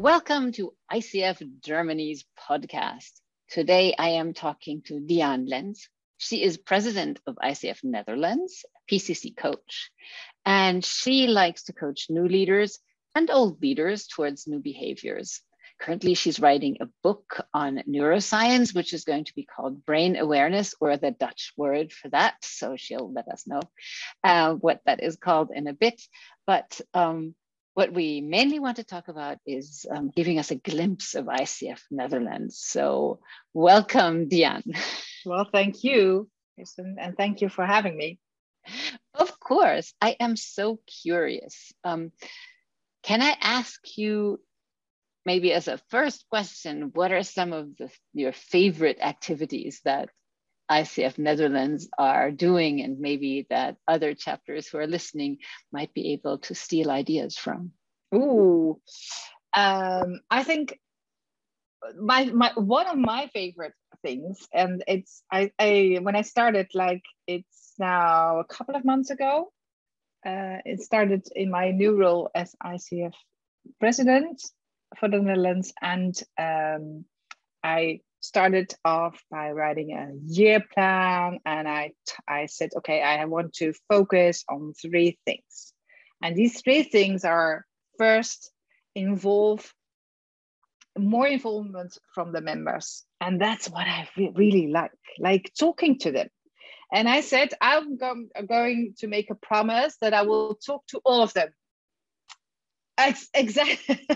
Welcome to ICF Germany's podcast. Today I am talking to Diane Lenz. She is president of ICF Netherlands, PCC coach, and she likes to coach new leaders and old leaders towards new behaviors. Currently, she's writing a book on neuroscience, which is going to be called Brain Awareness, or the Dutch word for that. So she'll let us know uh, what that is called in a bit. But um, what we mainly want to talk about is um, giving us a glimpse of ICF Netherlands. So, welcome, Diane. Well, thank you, and thank you for having me. Of course, I am so curious. Um, can I ask you, maybe as a first question, what are some of the, your favorite activities that ICF Netherlands are doing, and maybe that other chapters who are listening might be able to steal ideas from? Ooh, um, I think my my one of my favorite things, and it's I, I when I started like it's now a couple of months ago. Uh, it started in my new role as ICF president for the Netherlands, and um, I started off by writing a year plan and I, I said, okay, I want to focus on three things. And these three things are first, involve more involvement from the members. And that's what I re really like, like talking to them. And I said, I'm go going to make a promise that I will talk to all of them. Exactly.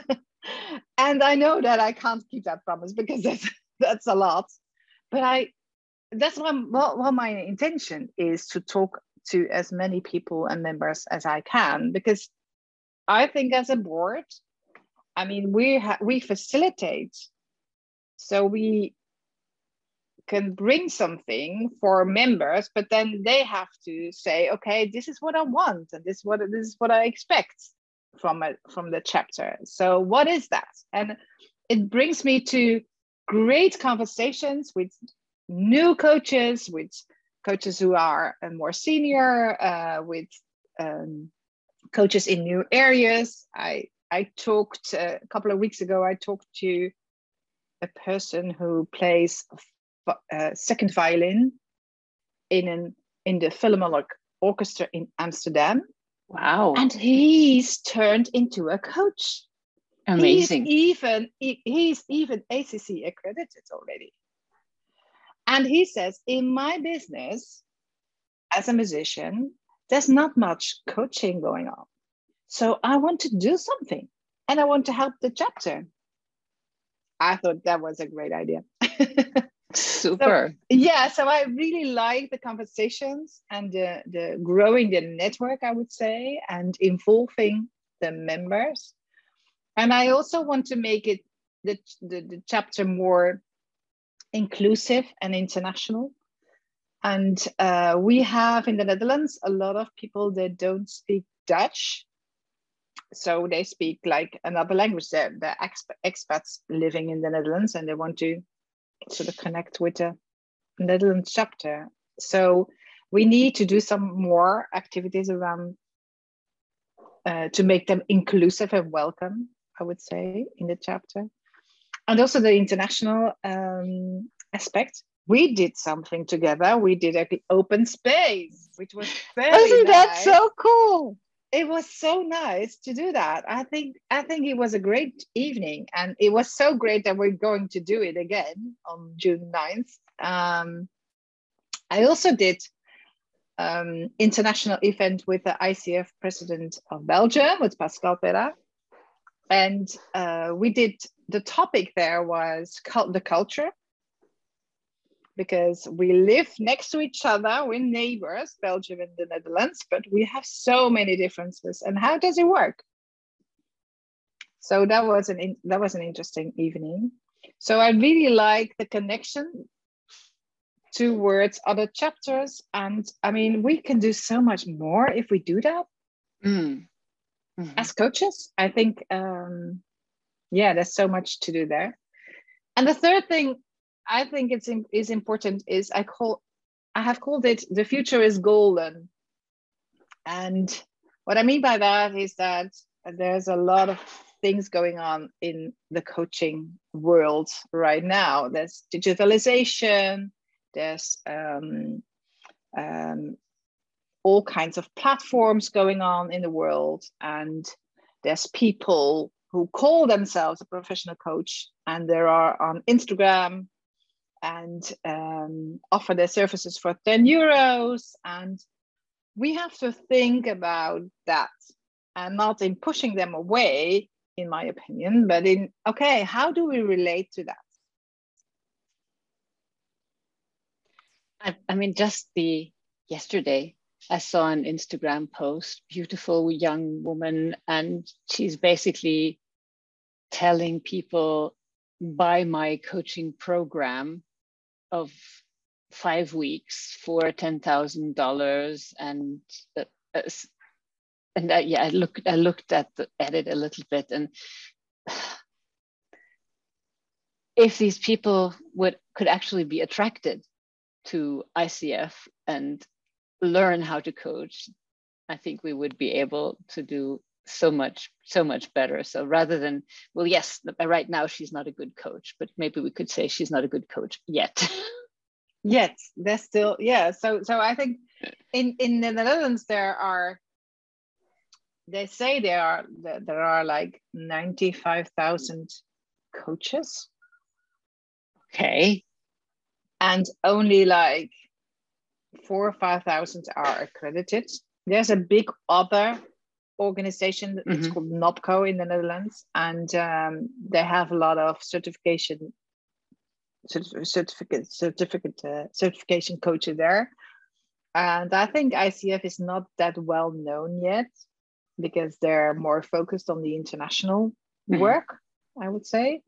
and I know that I can't keep that promise because that's that's a lot. But I, that's what, what, what my intention is to talk to as many people and members as I can because I think as a board, I mean we ha- we facilitate, so we can bring something for members, but then they have to say, okay, this is what I want and this is what this is what I expect from a, from the chapter. So what is that? And it brings me to great conversations with new coaches, with coaches who are uh, more senior, uh, with um, coaches in new areas. I I talked uh, a couple of weeks ago. I talked to a person who plays uh, second violin in an in the Philharmonic Orchestra in Amsterdam. Wow! And he's turned into a coach. Amazing. He's even he, he's even ACC accredited already. And he says, in my business as a musician, there's not much coaching going on. So I want to do something and I want to help the chapter. I thought that was a great idea. Super. So, yeah, so I really like the conversations and the, the growing the network, I would say, and involving the members and I also want to make it the, the, the chapter more inclusive and international. And uh, we have in the Netherlands a lot of people that don't speak Dutch. So they speak like another language. They're, they're exp- expats living in the Netherlands and they want to sort of connect with the Netherlands chapter. So we need to do some more activities around uh, to make them inclusive and welcome I would say, in the chapter. And also the international um, aspect. We did something together. We did an open space, which was very Isn't nice. that so cool? It was so nice to do that. I think I think it was a great evening, and it was so great that we're going to do it again on June 9th. Um, I also did um, international event with the ICF president of Belgium, with Pascal Perra and uh, we did the topic there was cult, the culture. Because we live next to each other we're neighbors belgium and the netherlands but we have so many differences. And how does it work? So that was an in, that was an interesting evening. So i really like the connection towards other chapters. And i mean we can do so much more if we do that. Mm mm-hmm. as coaches. I think, um, yeah, there's so much to do there. And the third thing I think it's is important is I call I have called it the future is golden. And what I mean by that is that there's a lot of things going on in the coaching world right now. There's digitalization, there's um, um, all kinds of platforms going on in the world, and there's people who call themselves a professional coach and there are on Instagram and um, offer their services for 10 euros. And we have to think about that and not in pushing them away, in my opinion, but in, okay, how do we relate to that? I, I mean, just the yesterday, I saw an Instagram post, beautiful young woman, and she's basically telling people buy my coaching program of five weeks for ten thousand dollars, and uh, uh and uh, yeah, I looked I looked at the, at it a little bit, and if these people would could actually be attracted to ICF and learn how to coach, I think we would be able to do so much so much better. So rather than well yes right now she's not a good coach but maybe we could say she's not a good coach yet. Yet there's still yeah. So so i think in in the netherlands there are they say there are there are like 95000 coaches. Okay. And only like four or five thousand are accredited. There's a big other organization that's mm-hmm. called NOBCO in the Netherlands, and um, they have a lot of certification certificate certificate uh, certification coaches there. And I think ICF is not that well known yet because they're more focused on the international mm-hmm. work, I would say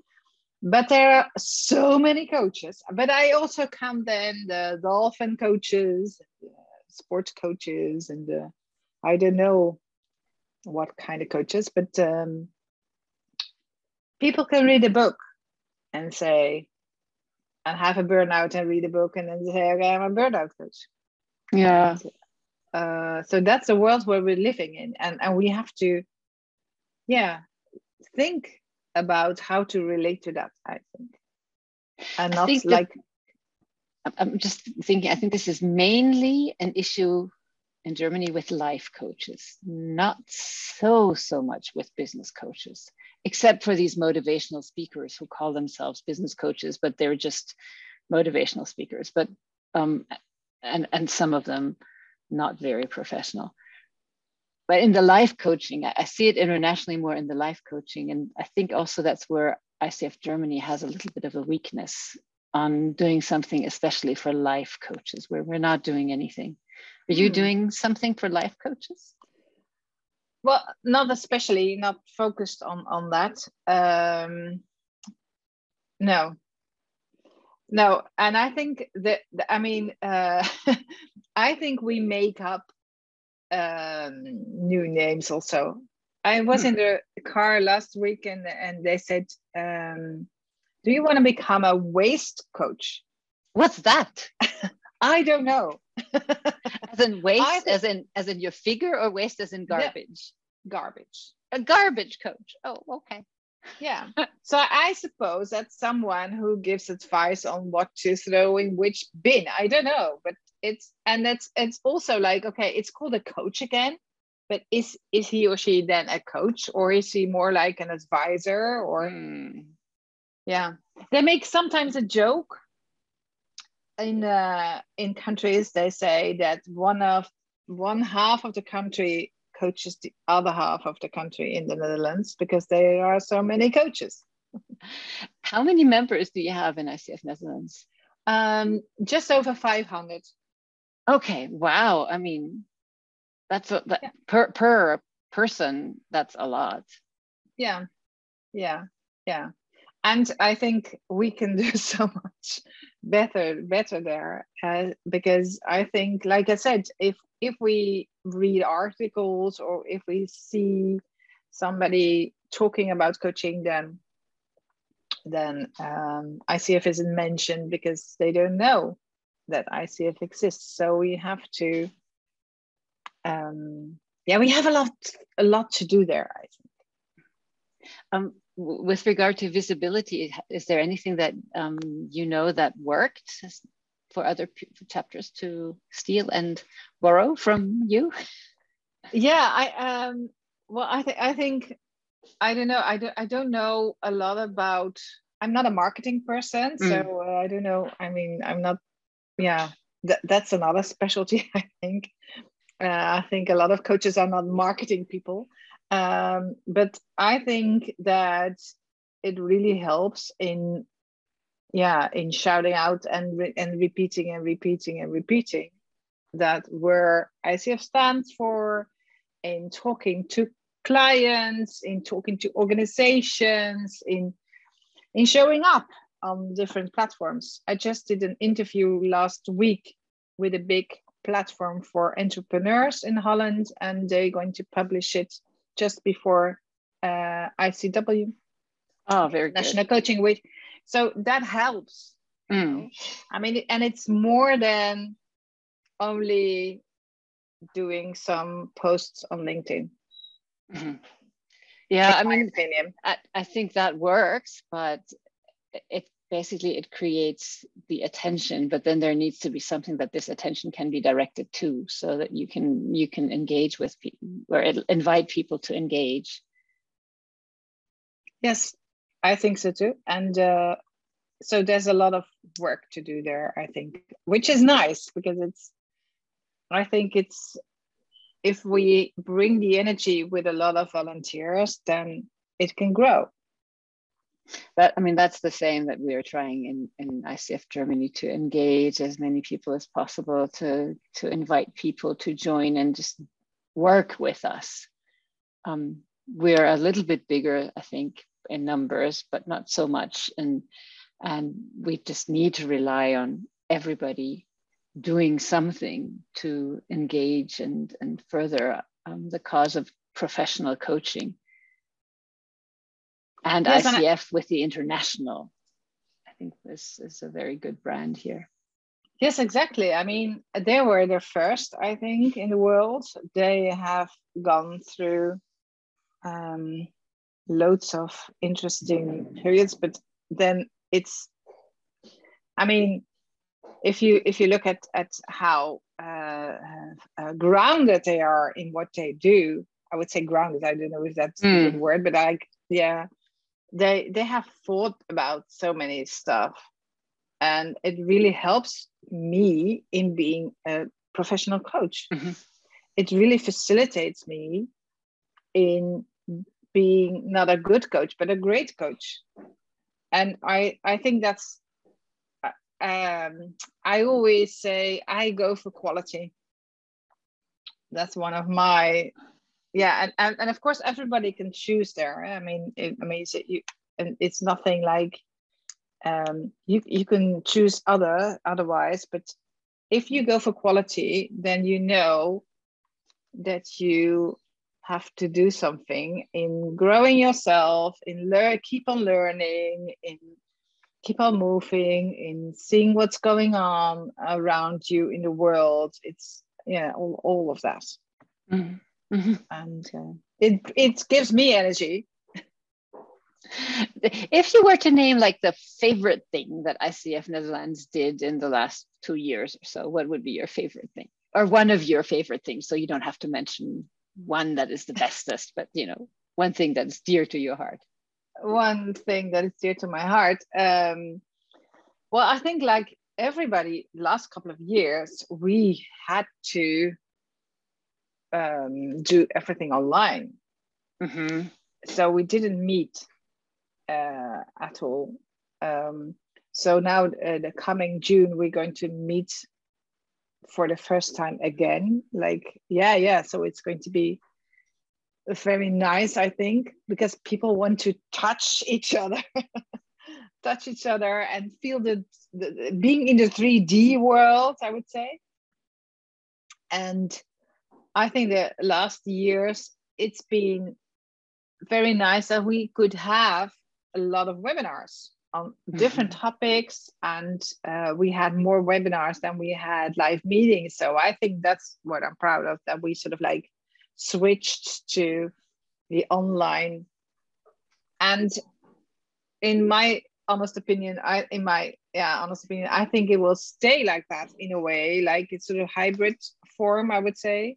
but there are so many coaches but i also count then the dolphin coaches sports coaches and uh, i don't know what kind of coaches but um, people can read a book and say and have a burnout and read a book and then say okay i'm a burnout coach. Yeah. Uh, so that's the world where we're living in and and we have to yeah think about how to relate to that i think. And not think like i'm just thinking i think this is mainly an issue in germany with life coaches. Not so so much with business coaches except for these motivational speakers who call themselves business coaches but they're just motivational speakers. But um and and some of them not very professional but in the life coaching, I, see it internationally more in the life coaching. And I think also that's where ICF Germany has a little bit of a weakness on doing something, especially for life coaches, where we're not doing anything. Are you hmm. doing something for life coaches? Well, not especially, not focused on on that. Um, no, no, and I think that I mean, uh, I think we make up um, new names also. I was hmm. in the car last week and, and they said, um, Do you want to become a waste coach? What's that? I don't know. as in waste, as in as in your figure, or waste as in garbage? garbage. A garbage coach. Oh, okay. Yeah. so I suppose that's someone who gives advice on what to throw in which bin. I don't know, but it's and it's it's also like okay it's called a coach again but is is he or she then a coach or is he more like an advisor or mm. yeah they make sometimes a joke in uh, in countries they say that one of one half of the country coaches the other half of the country in the Netherlands because there are so many coaches. How many members do you have in ICF Netherlands? Um, just over 500. Okay. Wow. I mean, that's a, that, yeah. per per person. That's a lot. Yeah. Yeah. Yeah. And I think we can do so much better better there uh, because I think, like I said, if if we read articles or if we see somebody talking about coaching, then then um, ICF isn't mentioned because they don't know that ICF exists. So we have to, um, yeah, we have a lot, a lot to do there. I think. Um, with regard to visibility, is there anything that um, you know that worked for other chapters to steal and borrow from you? Yeah, I um, well, I think I think I don't know. I don't I don't know a lot about. I'm not a marketing person, mm. so uh, I don't know. I mean, I'm not. Yeah, that, that's another specialty. I think. Uh, I think a lot of coaches are not marketing people. Um, but I think that it really helps in, yeah, in shouting out and re- and repeating and repeating and repeating that where ICF stands for, in talking to clients, in talking to organizations, in in showing up on different platforms. I just did an interview last week with a big platform for entrepreneurs in Holland, and they're going to publish it just before uh, ICW. Oh, very National good. Coaching Week. So that helps. Mm. I mean, and it's more than only doing some posts on LinkedIn. Mm-hmm. Yeah, I mean, opinion. I, I think that works, but it basically it creates the attention but then there needs to be something that this attention can be directed to so that you can you can engage with people or invite people to engage. Yes i think so too. And uh, so there's a lot of work to do there i think which is nice because it's i think it's if we bring the energy with a lot of volunteers then it can grow that I mean that's the same that we are trying in, in ICF Germany to engage as many people as possible to to invite people to join and just work with us. Um, we're a little bit bigger, I think, in numbers, but not so much, and and we just need to rely on everybody doing something to engage and and further um, the cause of professional coaching and yes, ICF with the international. I think this is a very good brand here. Yes, exactly. I mean, they were the first, I think, in the world. They have gone through um, loads of interesting periods, but then it's, I mean, if you if you look at at how uh, uh, grounded they are in what they do, I would say grounded. I don't know if that's mm. a good word, but like yeah, they they have thought about so many stuff. And it really helps me in being a professional coach. Mm-hmm. it really facilitates me in being not a good coach but a great coach. And i i think that's uh, um, i always say i go for quality. That's one of my yeah and, and, and of course everybody can choose there i mean it, i mean it's, you, and it's nothing like um, you, you can choose other otherwise but if you go for quality then you know that you have to do something in growing yourself in learn keep on learning in keep on moving in seeing what's going on around you in the world. It's yeah all, all of that. Mm-hmm. Mm-hmm. And uh, it it gives me energy. if you were to name like the favorite thing that ICF Netherlands did in the last two years or so, what would be your favorite thing, or one of your favorite things? So you don't have to mention one that is the bestest, but you know, one thing that's dear to your heart. One thing that is dear to my heart. Um, well, I think like everybody, last couple of years, we had to um, do everything online. Mm-hmm. So we didn't meet uh, at all. Um, so now, uh, the coming June, we're going to meet for the first time again. Like, yeah, yeah. So it's going to be very nice, I think, because people want to touch each other. touch each other and feel the, the, being in the 3D world, I would say. And I think the last years it's been very nice that we could have a lot of webinars on different mm-hmm. topics and uh, we had more webinars than we had live meetings so i think that's what i'm proud of that we sort of like switched to the online and in my honest opinion, I in my yeah honest opinion, I think it will stay like that in a way, like it's sort of hybrid form. I would say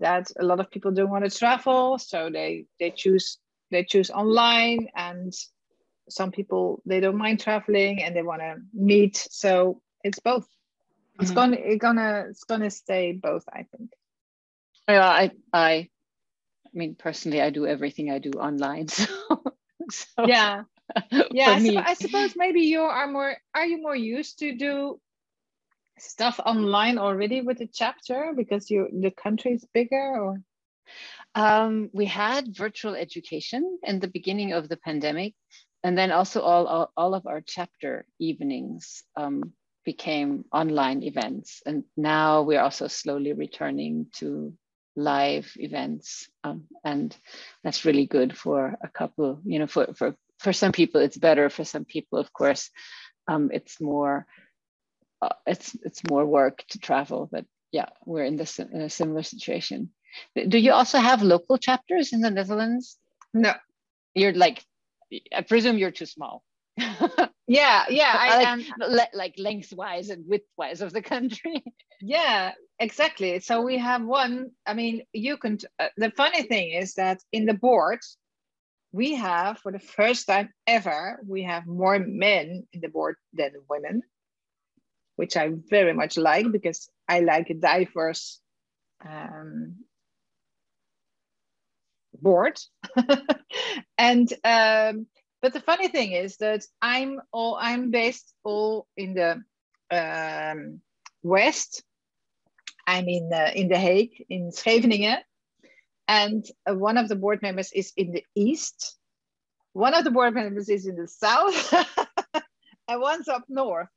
that a lot of people don't want to travel, so they they choose they choose online, and some people they don't mind traveling and they want to meet. So it's both. It's mm-hmm. gonna it's gonna it's gonna stay both. I think. Yeah, I I I mean personally, I do everything I do online. So, so yeah yeah I, su- I, suppose maybe you are more are you more used to do stuff online already with the chapter because you the country is bigger or? Um, we had virtual education in the beginning of the pandemic and then also all, all, all of our chapter evenings um, became online events. And now we're also slowly returning to live events um, and that's really good for a couple you know for, for for some people it's better. For some people of course um, it's more uh, it's it's more work to travel but yeah we're in this in a similar situation. Do you also have local chapters in the netherlands? No. You're like i presume you're too small. Yeah yeah I, like, um, like lengthwise and widthwise of the country. Yeah exactly. So we have one i mean you can uh, the funny thing is that in the board we have, for the first time ever, we have more men in the board than women, which I very much like because I like a diverse um, board. and um, but the funny thing is that I'm all I'm based all in the um, west. I'm in uh, in The Hague in Scheveningen, and uh, one of the board members is in the east one of the board members is in the south and one's up north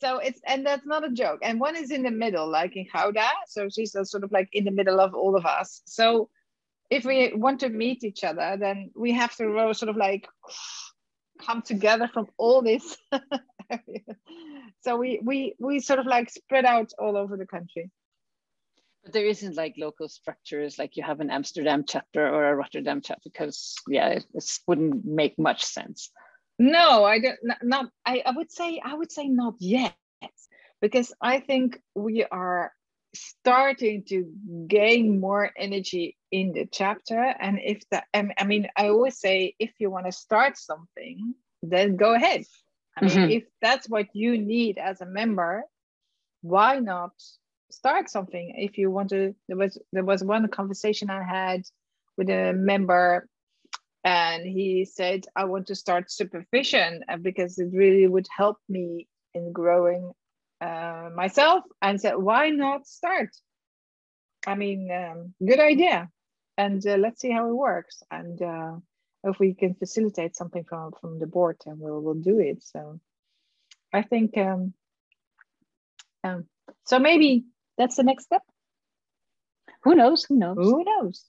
so it's and that's not a joke. And one is in the middle like in Gouda. So she's sort of like in the middle of all of us. So if we want to meet each other then we have to sort of like come together from all this so we we we sort of like spread out all over the country. But there isn't like local structures like you have an Amsterdam chapter or a Rotterdam chapter because yeah, it, it wouldn't make much sense. No, I don't. Not. I, I would say. I would say not yet, because I think we are starting to gain more energy in the chapter. And if that, I mean, I always say, if you want to start something, then go ahead. I mean, mm-hmm. if that's what you need as a member, why not start something if you want to there was there was one conversation i had with a member and he said i want to start supervision uh, because it really would help me in growing uh, myself and said why not start i mean um, good idea and uh, let's see how it works and uh, if we can facilitate something from from the board then we'll, we'll do it so i think um, um, so maybe that's the next step. Who knows? Who knows? Who knows?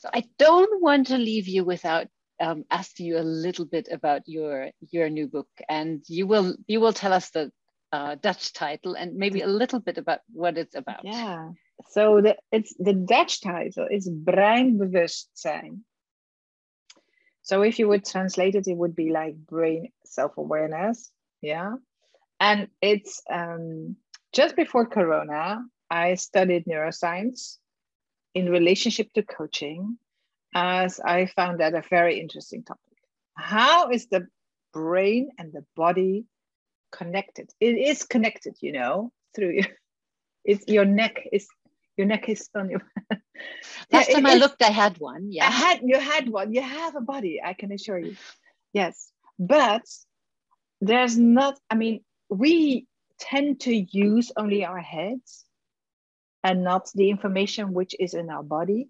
So I don't want to leave you without um, asking you a little bit about your your new book, and you will you will tell us the uh, Dutch title and maybe a little bit about what it's about. Yeah. So the it's the Dutch title is Breinbewustzijn. So if you would translate it, it would be like brain self-awareness. Yeah. And it's um, just before Corona, I studied neuroscience in relationship to coaching, as I found that a very interesting topic. How is the brain and the body connected? It is connected, you know, through your, it's your neck is your neck is on your. Last time I looked, I had one. Yeah, I had you had one. You have a body, I can assure you. Yes, but there's not. I mean, we tend to use only our heads and not the information which is in our body.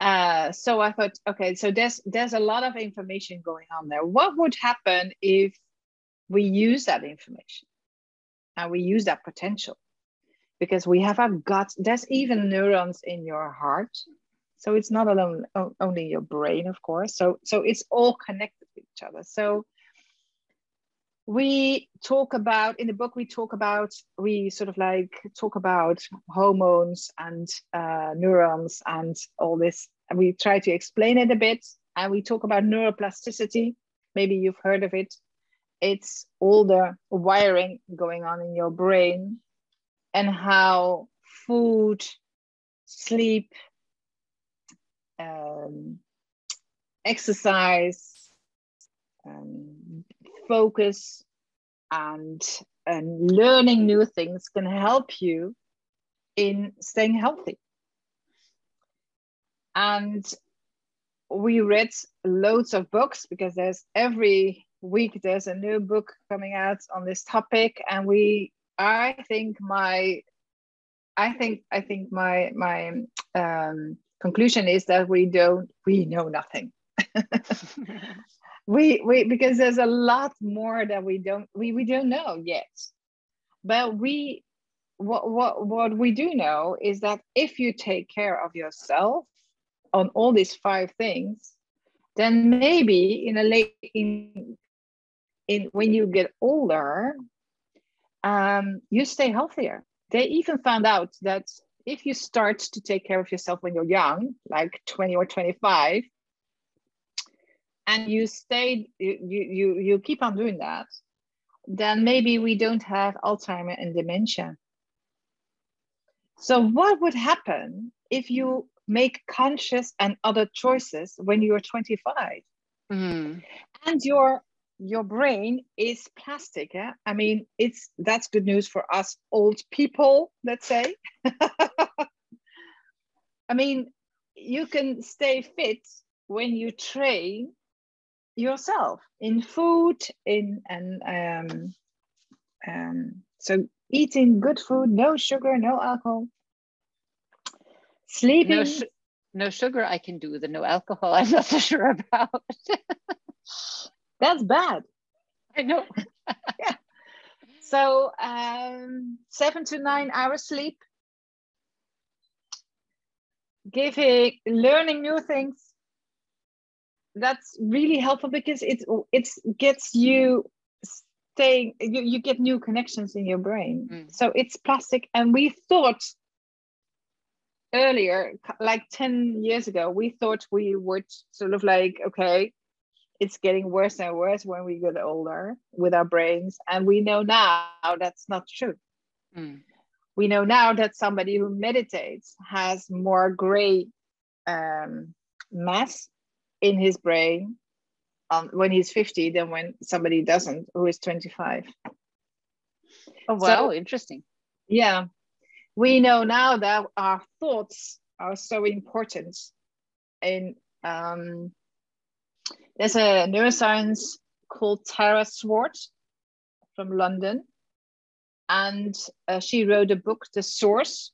Uh, so I thought, okay, so there's there's a lot of information going on there. What would happen if we use that information and we use that potential? Because we have our gut. There's even neurons in your heart, so it's not alone only your brain, of course. So so it's all connected with each other. So we talk about in the book we talk about we sort of like talk about hormones and uh, neurons and all this and we try to explain it a bit and we talk about neuroplasticity. Maybe you've heard of it. It's all the wiring going on in your brain and how food, sleep, um, exercise, um, focus, and, and learning new things can help you in staying healthy. And we read loads of books because there's every week there's a new book coming out on this topic and we i think my i think i think my my um, conclusion is that we don't we know nothing we we because there's a lot more that we don't we, we don't know yet. But we what what what we do know is that if you take care of yourself on all these five things then maybe in a late in in when you get older um, you stay healthier. They even found out that if you start to take care of yourself when you're young like 20 or 25 and you stay you you you keep on doing that then maybe we don't have alzheimer and dementia so what would happen if you make conscious and other choices when you're 25 mm. and your your brain is plastic yeah? i mean it's that's good news for us old people let's say i mean you can stay fit when you train yourself in food in and um, um, so eating good food no sugar no alcohol. Sleeping. No, no sugar i can do the no alcohol i'm not so sure about. That's bad. I know. Yeah. So um, seven to nine hours sleep. Giving learning new things that's really helpful because it's it's gets you staying you, you get new connections in your brain mm. so it's plastic and we thought earlier like 10 years ago we thought we would sort of like okay it's getting worse and worse when we get older with our brains and we know now that's not true mm. we know now that somebody who meditates has more gray um, mass in his brain um, when he's 50 than when somebody doesn't who is 25 oh wow so, interesting. yeah. We know now that our thoughts are so important and um, there's a neuroscience called tara swart from london. And uh, she wrote a book the source.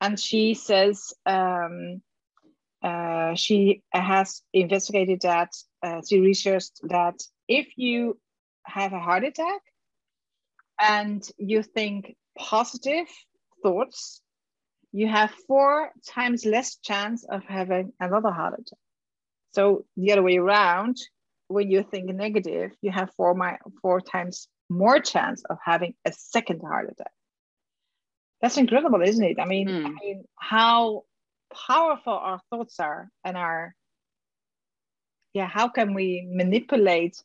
And she says um, uh, she has investigated that, uh, she researched that if you have a heart attack and you think positive thoughts, you have four times less chance of having another heart attack. So the other way around, when you think negative, you have four, my, four times more chance of having a second heart attack. That's incredible, isn't it? I mean, mm. I mean how powerful our thoughts are and our yeah how can we manipulate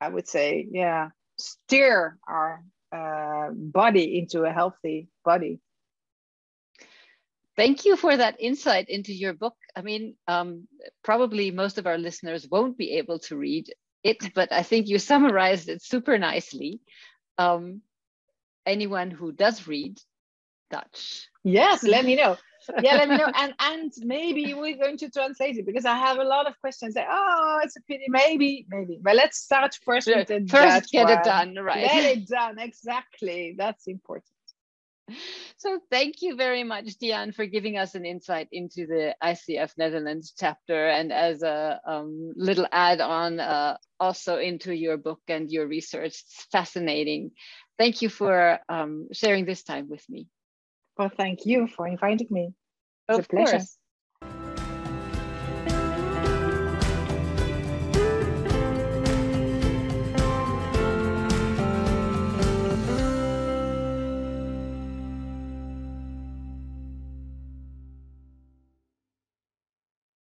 i would say yeah steer our uh, body into a healthy body? Thank you for that insight into your book. I mean um, probably most of our listeners won't be able to read it but i think you summarized it super nicely. Um, anyone who does read dutch. Yes let me know yeah, let me know. And and maybe we're going to translate it because I have a lot of questions. Say, oh, it's a pity. Maybe, maybe. But let's start first with the first get one. it done, right? Get it done. Exactly. That's important. So thank you very much, Diane, for giving us an insight into the ICF Netherlands chapter and as a um, little add-on uh, also into your book and your research. It's fascinating. Thank you for um, sharing this time with me. Well, thank you for inviting me. It's of a pleasure. Course.